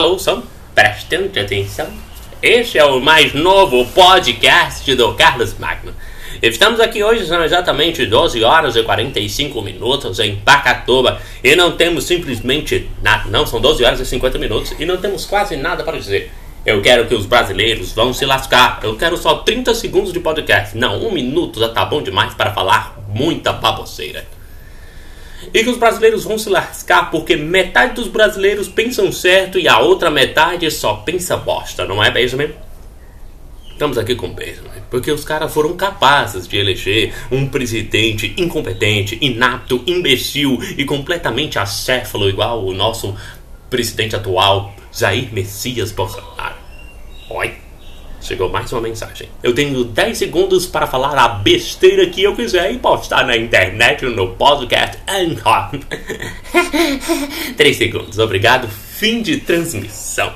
Alô, som, prestando atenção. Este é o mais novo podcast do Carlos Magno. Estamos aqui hoje, são exatamente 12 horas e 45 minutos em Pacatuba e não temos simplesmente nada, não, são 12 horas e 50 minutos e não temos quase nada para dizer. Eu quero que os brasileiros vão se lascar. Eu quero só 30 segundos de podcast. Não, um minuto já tá bom demais para falar muita baboseira. E que os brasileiros vão se lascar porque metade dos brasileiros pensam certo e a outra metade só pensa bosta, não é Benjamin? Estamos aqui com Benjamin, porque os caras foram capazes de eleger um presidente incompetente, inapto, imbecil e completamente acéfalo igual o nosso presidente atual, Jair Messias Bolsonaro. Oi? Chegou mais uma mensagem. Eu tenho 10 segundos para falar a besteira que eu quiser e postar na internet no podcast Anchor. 3 segundos, obrigado. Fim de transmissão.